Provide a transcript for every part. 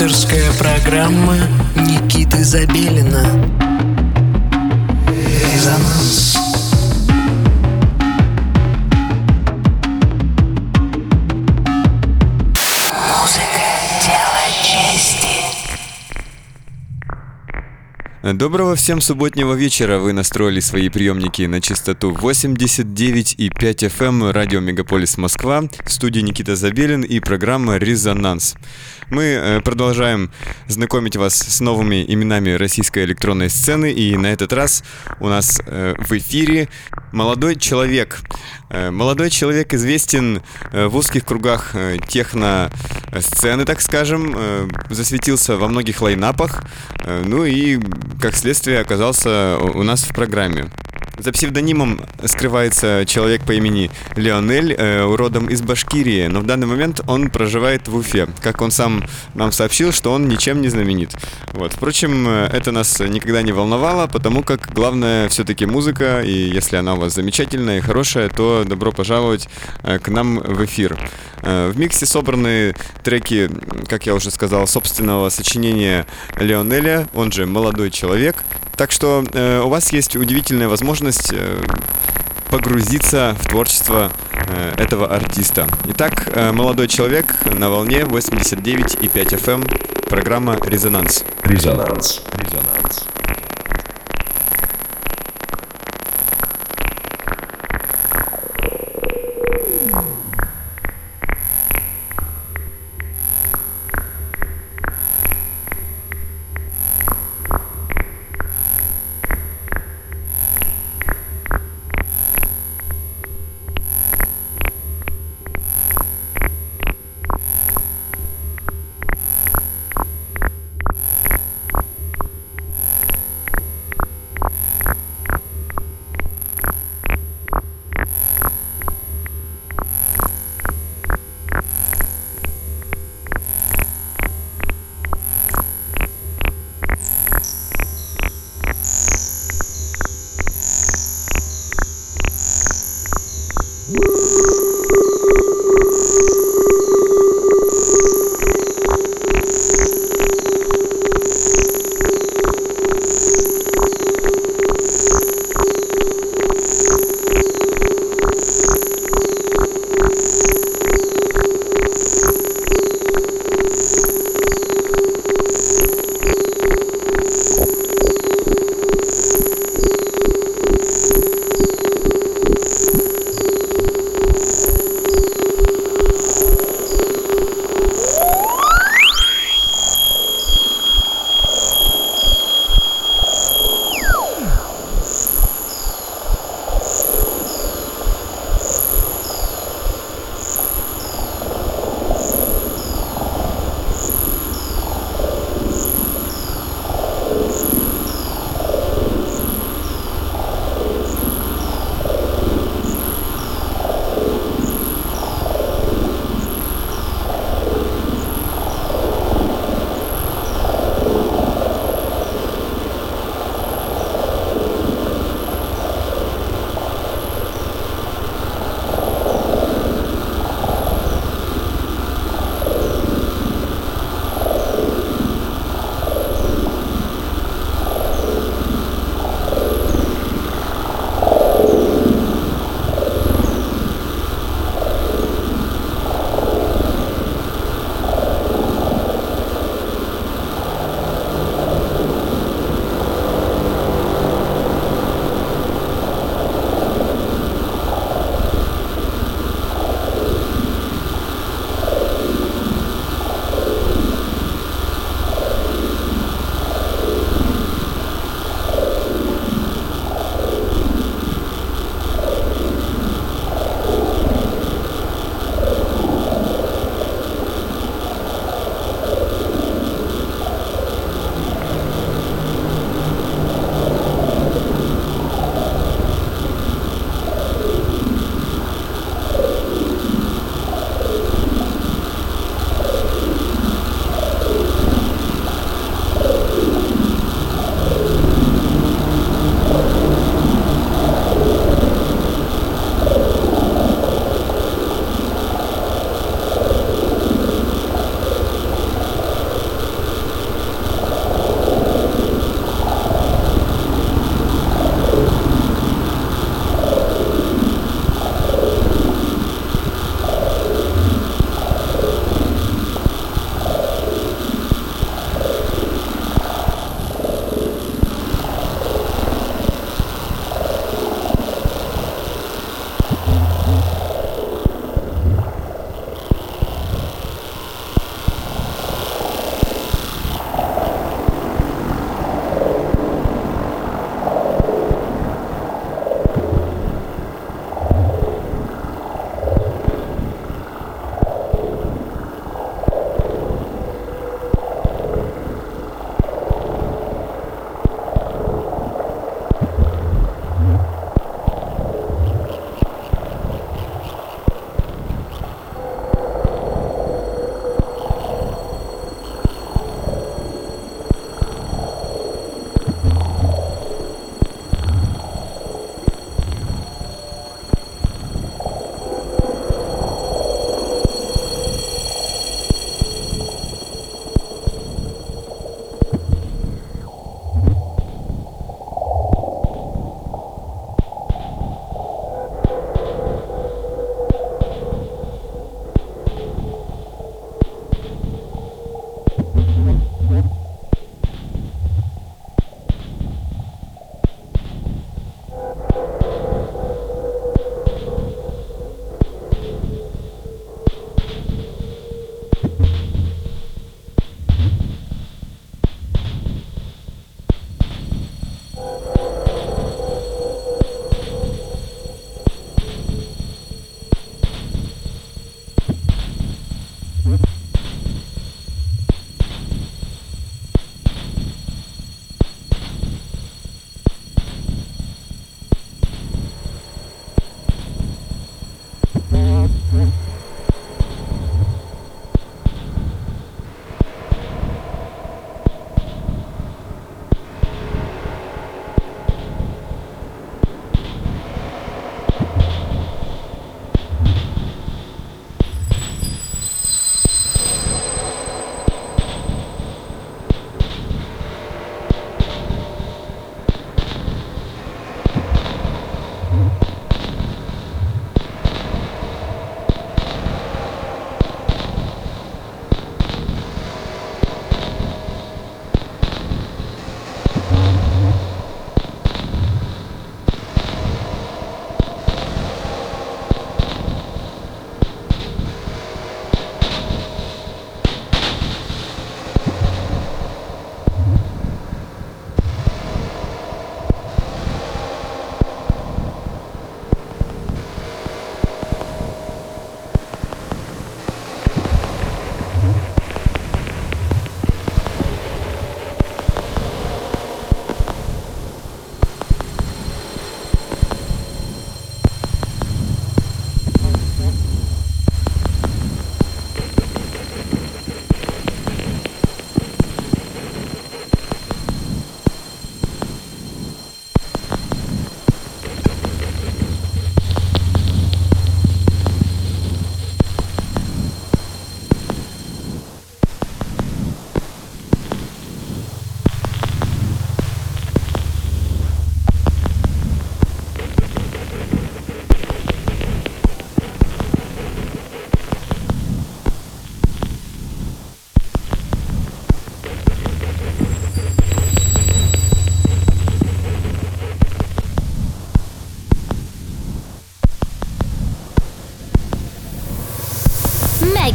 Авторская программа Никиты Забелина. Резонанс Доброго всем субботнего вечера. Вы настроили свои приемники на частоту 89,5 FM эм радио Мегаполис Москва. В студии Никита Забелин и программа «Резонанс». Мы э, продолжаем знакомить вас с новыми именами российской электронной сцены. И на этот раз у нас э, в эфире молодой человек. Э, молодой человек известен в узких кругах техно-сцены, так скажем. Засветился во многих лайнапах. Ну и как следствие, оказался у нас в программе. За псевдонимом скрывается человек по имени Леонель, э, родом из Башкирии, но в данный момент он проживает в Уфе. Как он сам нам сообщил, что он ничем не знаменит. Вот. Впрочем, э, это нас никогда не волновало, потому как главное все-таки музыка, и если она у вас замечательная и хорошая, то добро пожаловать э, к нам в эфир. Э, в миксе собраны треки, как я уже сказал, собственного сочинения Леонеля, он же «Молодой человек», так что э, у вас есть удивительная возможность э, погрузиться в творчество э, этого артиста. Итак, э, молодой человек на волне 89,5 FM, эм, программа «Резонанс». Резонанс. Резонанс.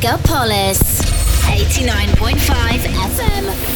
Megapolis 89.5 FM.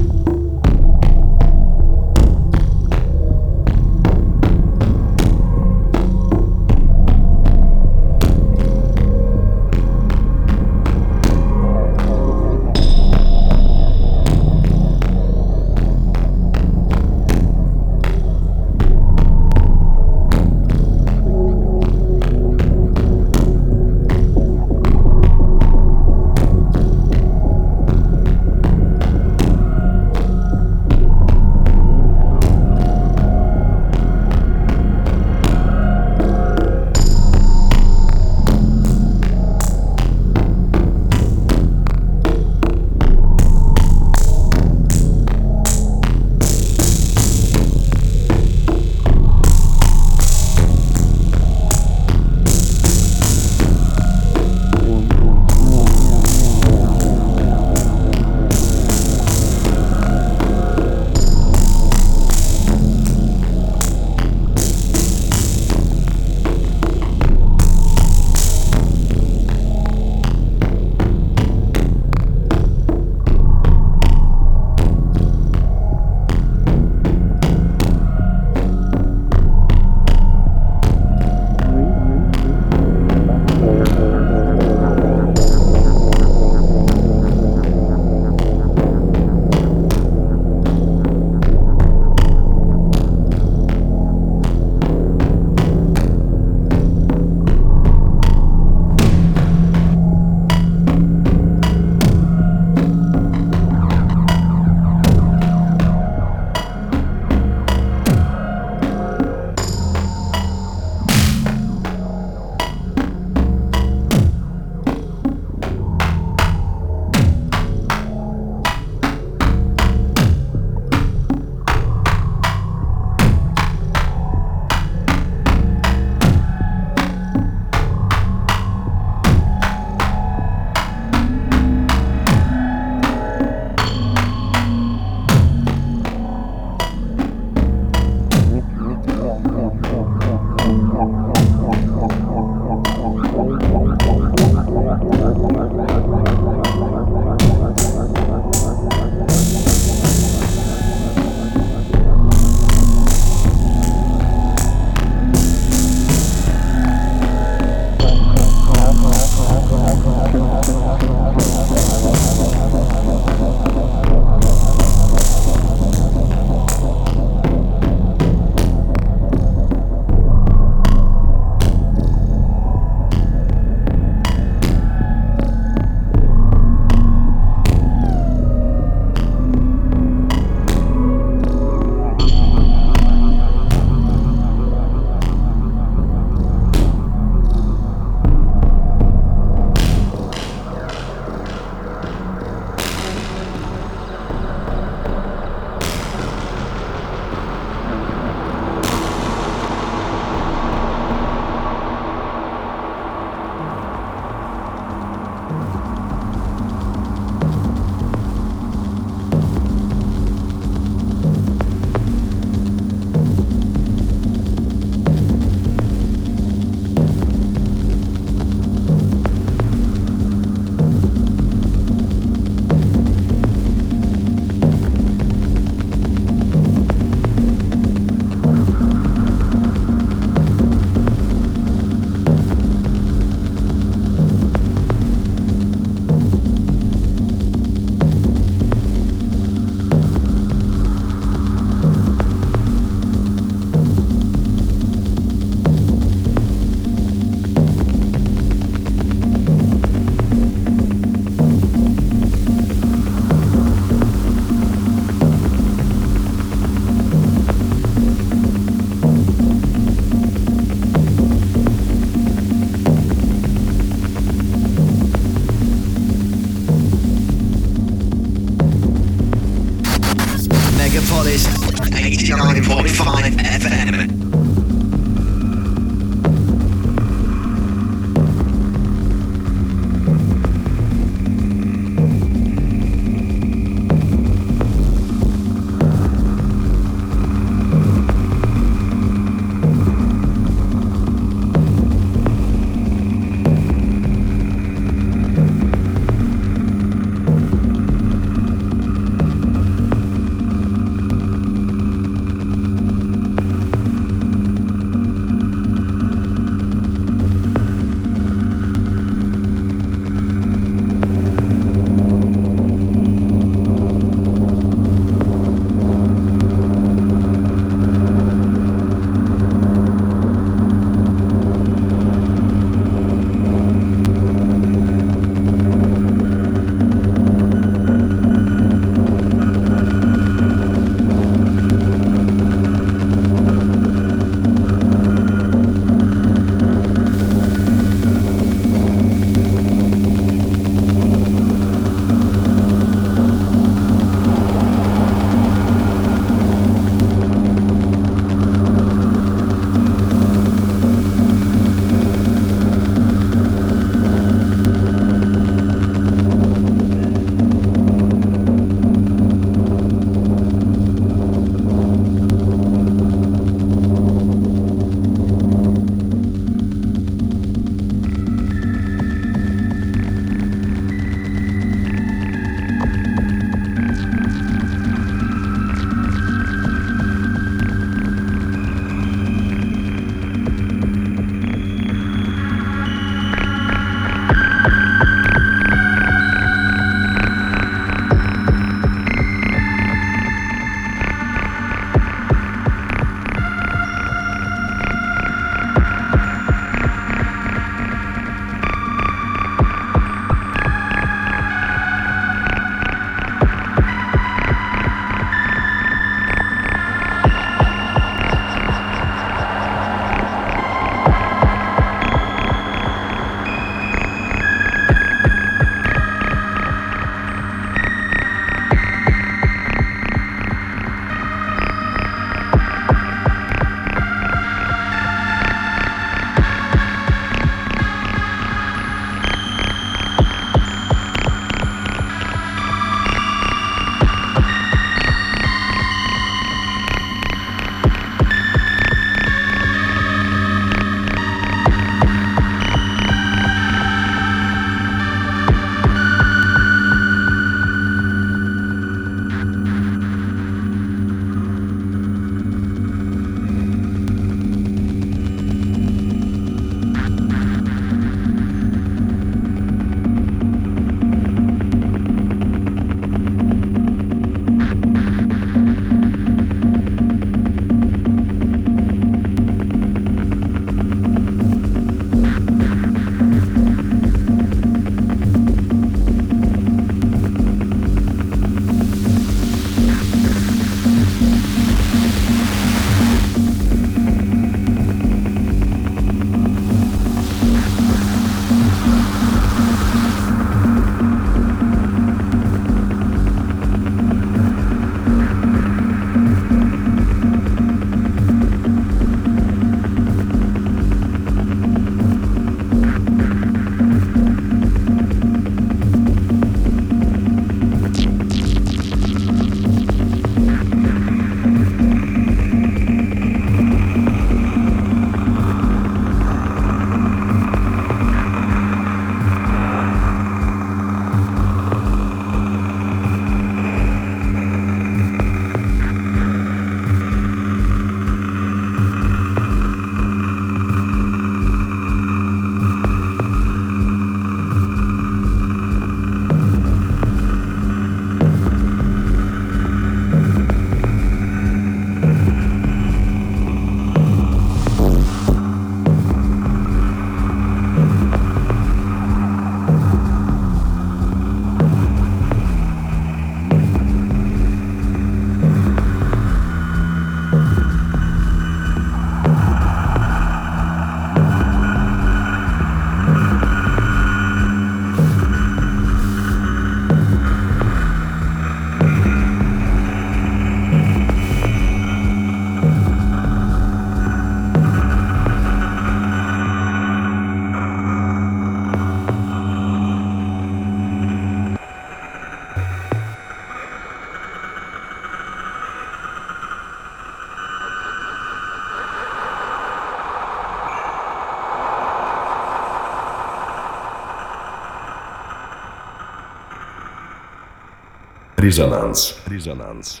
Резонанс. Резонанс.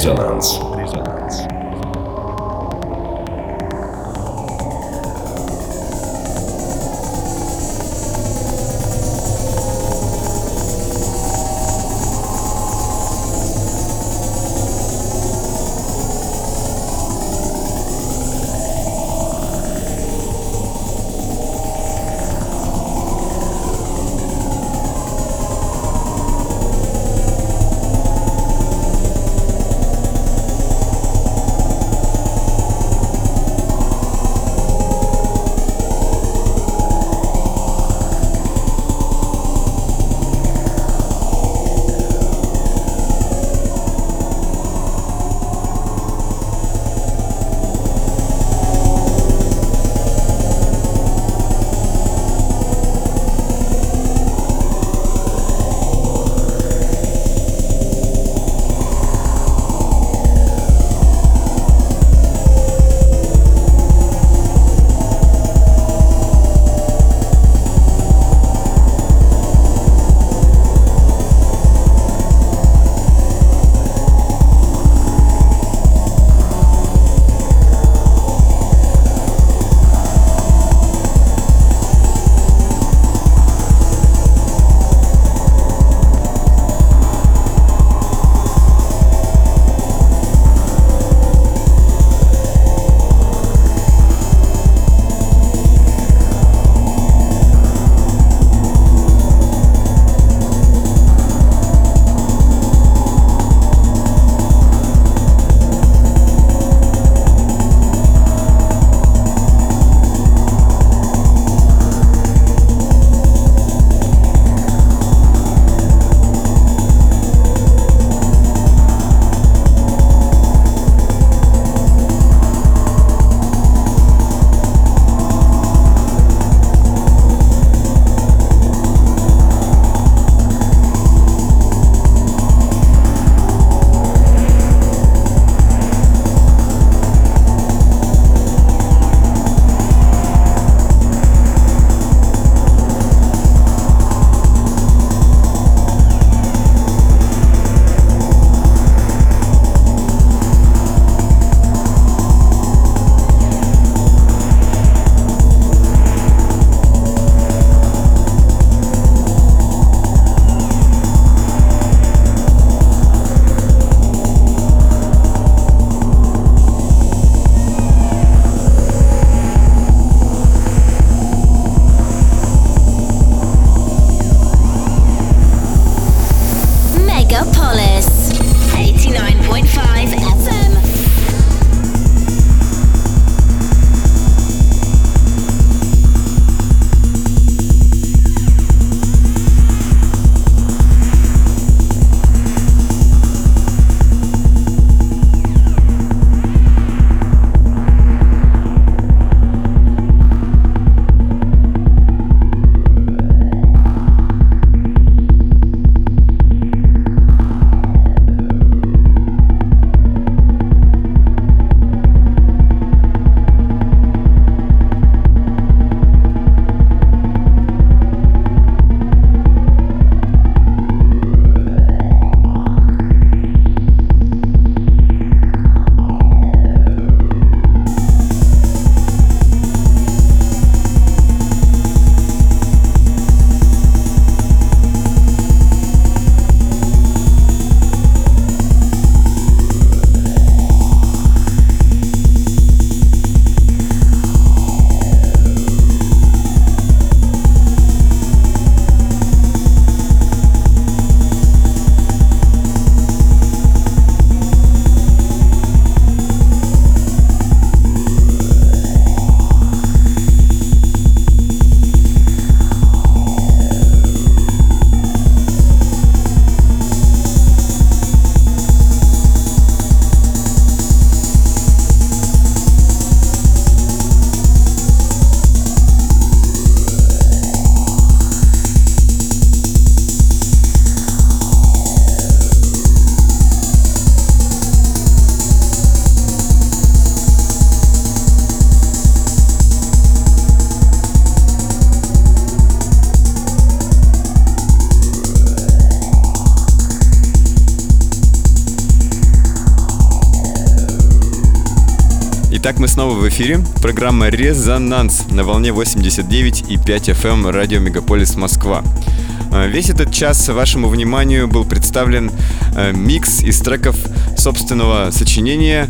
Резонанс. Снова в эфире. Программа «Резонанс» на волне 89,5 FM эм радио «Мегаполис Москва». Э, весь этот час вашему вниманию был представлен э, микс из треков собственного сочинения,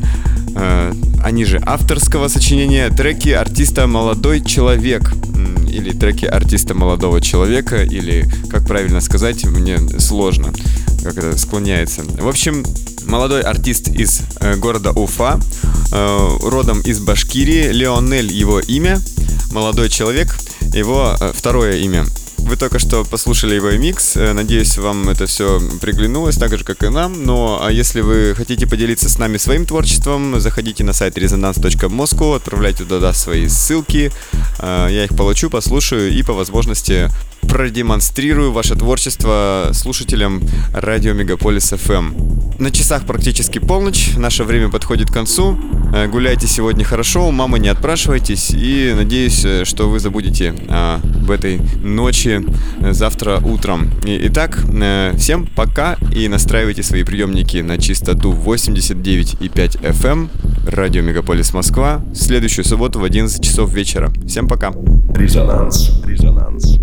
э, они же авторского сочинения, треки артиста «Молодой человек» или треки артиста молодого человека, или, как правильно сказать, мне сложно, как это склоняется. В общем, молодой артист из города Уфа, родом из Башкирии, Леонель его имя, молодой человек, его э, второе имя – вы только что послушали его микс. Э, надеюсь, вам это все приглянулось, так же, как и нам. Но а если вы хотите поделиться с нами своим творчеством, заходите на сайт resonance.moscow, отправляйте туда свои ссылки. Э, я их получу, послушаю и по возможности продемонстрирую ваше творчество слушателям радио Мегаполис FM. На часах практически полночь, наше время подходит к концу. Э, гуляйте сегодня хорошо, у мамы не отпрашивайтесь и надеюсь, э, что вы забудете об этой ночи э, завтра утром. Итак, всем пока и настраивайте свои приемники на частоту 89,5 FM радио Мегаполис Москва в следующую субботу в 11 часов вечера. Всем пока. Резонанс. Резонанс.